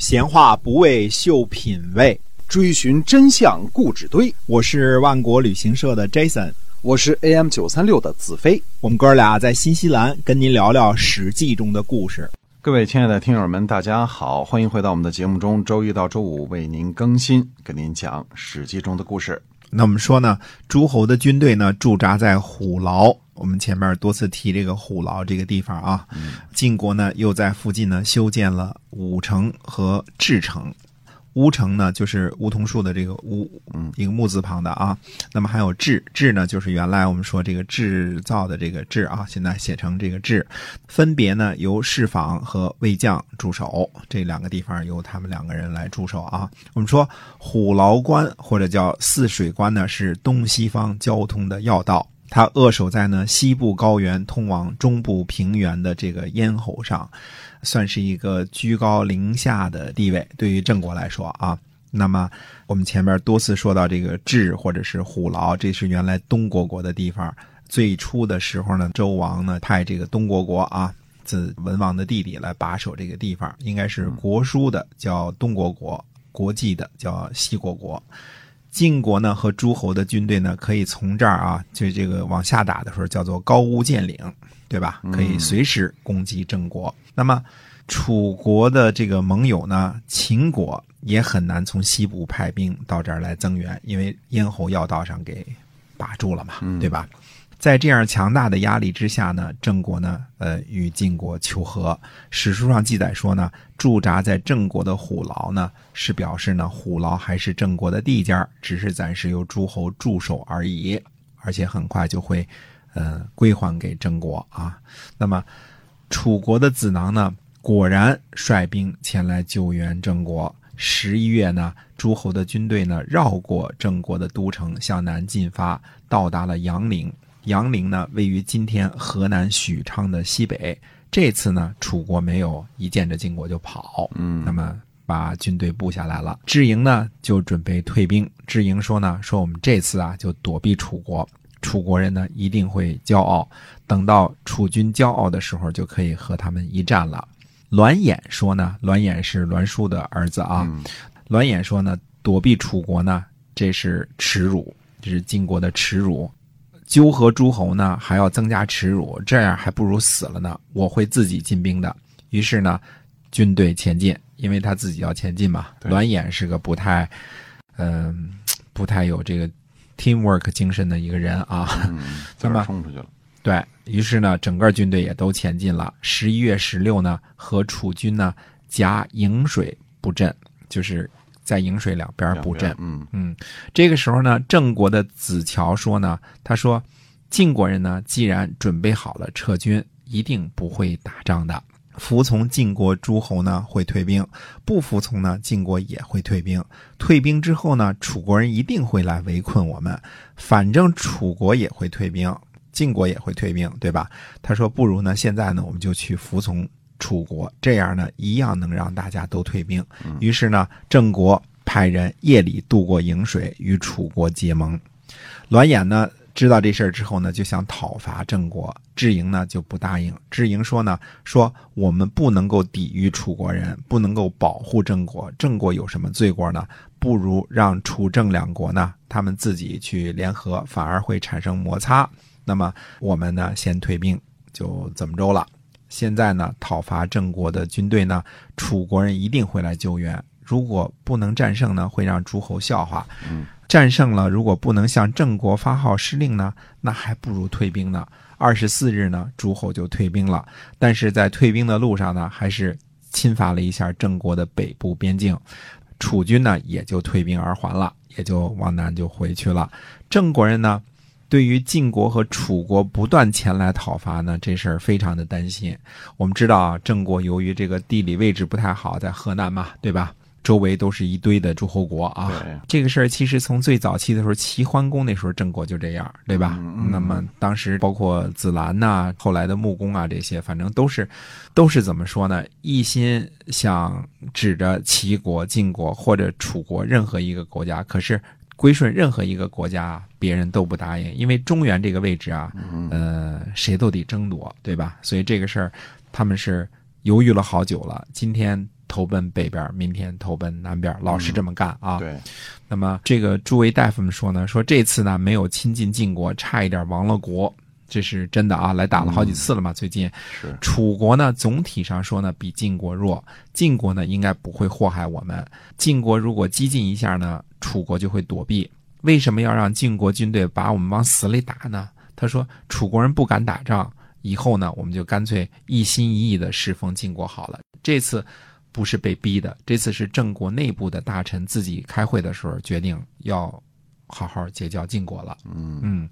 闲话不为秀品味，追寻真相故纸堆。我是万国旅行社的 Jason，我是 AM 九三六的子飞。我们哥俩在新西兰跟您聊聊《史记》中的故事。各位亲爱的听友们，大家好，欢迎回到我们的节目中。周一到周五为您更新，跟您讲《史记》中的故事。那我们说呢，诸侯的军队呢驻扎在虎牢。我们前面多次提这个虎牢这个地方啊。晋国呢又在附近呢修建了武城和治城。乌城呢就是梧桐树的这个乌，嗯，一个木字旁的啊。那么还有治治呢，就是原来我们说这个制造的这个制啊，现在写成这个制。分别呢由侍坊和卫将驻守，这两个地方由他们两个人来驻守啊。我们说虎牢关或者叫泗水关呢，是东西方交通的要道。他扼守在呢西部高原通往中部平原的这个咽喉上，算是一个居高临下的地位。对于郑国来说啊，那么我们前面多次说到这个治或者是虎牢，这是原来东国国的地方。最初的时候呢，周王呢派这个东国国啊，自文王的弟弟来把守这个地方，应该是国书的叫东国国，国际的叫西国国。晋国呢和诸侯的军队呢，可以从这儿啊，就这个往下打的时候，叫做高屋建瓴，对吧？可以随时攻击郑国。那么楚国的这个盟友呢，秦国也很难从西部派兵到这儿来增援，因为咽喉要道上给把住了嘛，对吧？在这样强大的压力之下呢，郑国呢，呃，与晋国求和。史书上记载说呢，驻扎在郑国的虎牢呢，是表示呢，虎牢还是郑国的地界只是暂时由诸侯驻守而已，而且很快就会，呃，归还给郑国啊。那么，楚国的子囊呢，果然率兵前来救援郑国。十一月呢，诸侯的军队呢，绕过郑国的都城，向南进发，到达了阳陵。阳陵呢，位于今天河南许昌的西北。这次呢，楚国没有一见着晋国就跑，嗯，那么把军队布下来了。智营呢，就准备退兵。智营说呢，说我们这次啊，就躲避楚国，楚国人呢一定会骄傲，等到楚军骄傲的时候，就可以和他们一战了。栾衍说呢，栾衍是栾书的儿子啊。栾衍说呢，躲避楚国呢，这是耻辱，这是晋国的耻辱。纠合诸侯呢，还要增加耻辱，这样还不如死了呢。我会自己进兵的。于是呢，军队前进，因为他自己要前进嘛。栾衍是个不太，嗯，不太有这个 teamwork 精神的一个人啊。那么冲出去了。对于是呢，整个军队也都前进了。十一月十六呢，和楚军呢夹颍水布阵，就是在颍水两边布阵。嗯嗯，这个时候呢，郑国的子乔说呢，他说，晋国人呢，既然准备好了撤军，一定不会打仗的。服从晋国诸侯呢，会退兵；不服从呢，晋国也会退兵。退兵之后呢，楚国人一定会来围困我们。反正楚国也会退兵，晋国也会退兵，对吧？他说，不如呢，现在呢，我们就去服从楚国，这样呢，一样能让大家都退兵。于是呢，郑国派人夜里渡过颍水，与楚国结盟。栾衍呢，知道这事儿之后呢，就想讨伐郑国。智莹呢就不答应。智莹说呢，说我们不能够抵御楚国人，不能够保护郑国。郑国有什么罪过呢？不如让楚郑两国呢，他们自己去联合，反而会产生摩擦。那么我们呢，先退兵，就怎么着了？现在呢，讨伐郑国的军队呢，楚国人一定会来救援。如果不能战胜呢，会让诸侯笑话。嗯，战胜了，如果不能向郑国发号施令呢，那还不如退兵呢。二十四日呢，诸侯就退兵了。但是在退兵的路上呢，还是侵伐了一下郑国的北部边境。楚军呢，也就退兵而还了，也就往南就回去了。郑国人呢，对于晋国和楚国不断前来讨伐呢，这事儿非常的担心。我们知道啊，郑国由于这个地理位置不太好，在河南嘛，对吧？周围都是一堆的诸侯国啊。对这个事儿其实从最早期的时候，齐桓公那时候郑国就这样，对吧？嗯嗯那么当时包括子兰呐、后来的穆公啊这些，反正都是都是怎么说呢？一心想指着齐国、晋国或者楚国任何一个国家，可是归顺任何一个国家，别人都不答应，因为中原这个位置啊，呃，谁都得争夺，对吧？所以这个事儿他们是犹豫了好久了。今天投奔北边，明天投奔南边，老是这么干啊。对，那么这个诸位大夫们说呢，说这次呢没有亲近晋国，差一点亡了国，这是真的啊，来打了好几次了嘛。最近是楚国呢，总体上说呢比晋国弱，晋国呢应该不会祸害我们。晋国如果激进一下呢，楚国就会躲避。为什么要让晋国军队把我们往死里打呢？他说楚国人不敢打仗，以后呢我们就干脆一心一意的侍奉晋国好了。这次不是被逼的，这次是郑国内部的大臣自己开会的时候决定要好好结交晋国了。嗯嗯，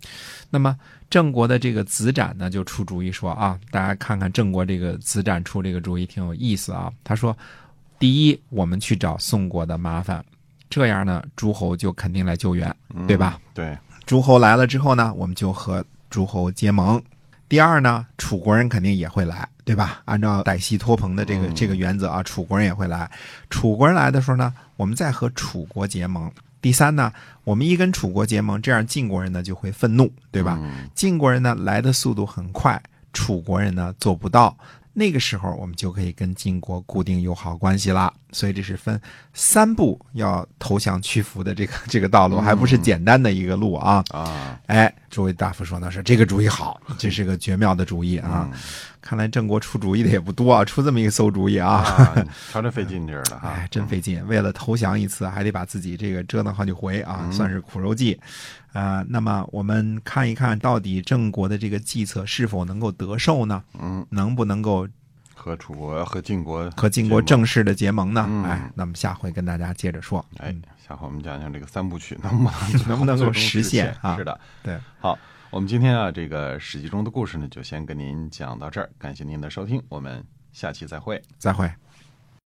那么郑国的这个子展呢，就出主意说啊，大家看看郑国这个子展出这个主意挺有意思啊。他说，第一，我们去找宋国的麻烦，这样呢，诸侯就肯定来救援，对吧？对，诸侯来了之后呢，我们就和诸侯结盟。第二呢，楚国人肯定也会来，对吧？按照歹戏托朋的这个、嗯这个原则啊，楚国人也会来。楚国人来的时候呢，我们再和楚国结盟。第三呢，我们一跟楚国结盟，这样晋国人呢就会愤怒，对吧？嗯晋国人呢来的速度很快，楚国人呢做不到。那个时候，我们就可以跟晋国固定友好关系啦。所以这是分三步要投降屈服的这个这个道路，还不是简单的一个路啊。啊，哎，诸位大夫说呢是这个主意好，这是个绝妙的主意啊。嗯看来郑国出主意的也不多啊，出这么一个馊主意啊。啊，瞧这费劲劲儿的哈哎，，真费劲！为了投降一次，还得把自己这个折腾好几回啊，嗯算是苦肉计。呃，那么我们看一看到底郑国的这个计策是否能够得受呢？嗯，能不能够和楚国和晋国和晋国正式的结盟呢？嗯哎，那么下回跟大家接着说。哎嗯，下回我们讲讲这个三部曲能不能 能不能够实现啊是的，对，好，我们今天啊，这个史记中的故事呢，就先跟您讲到这儿，感谢您的收听，我们下期再会。再会。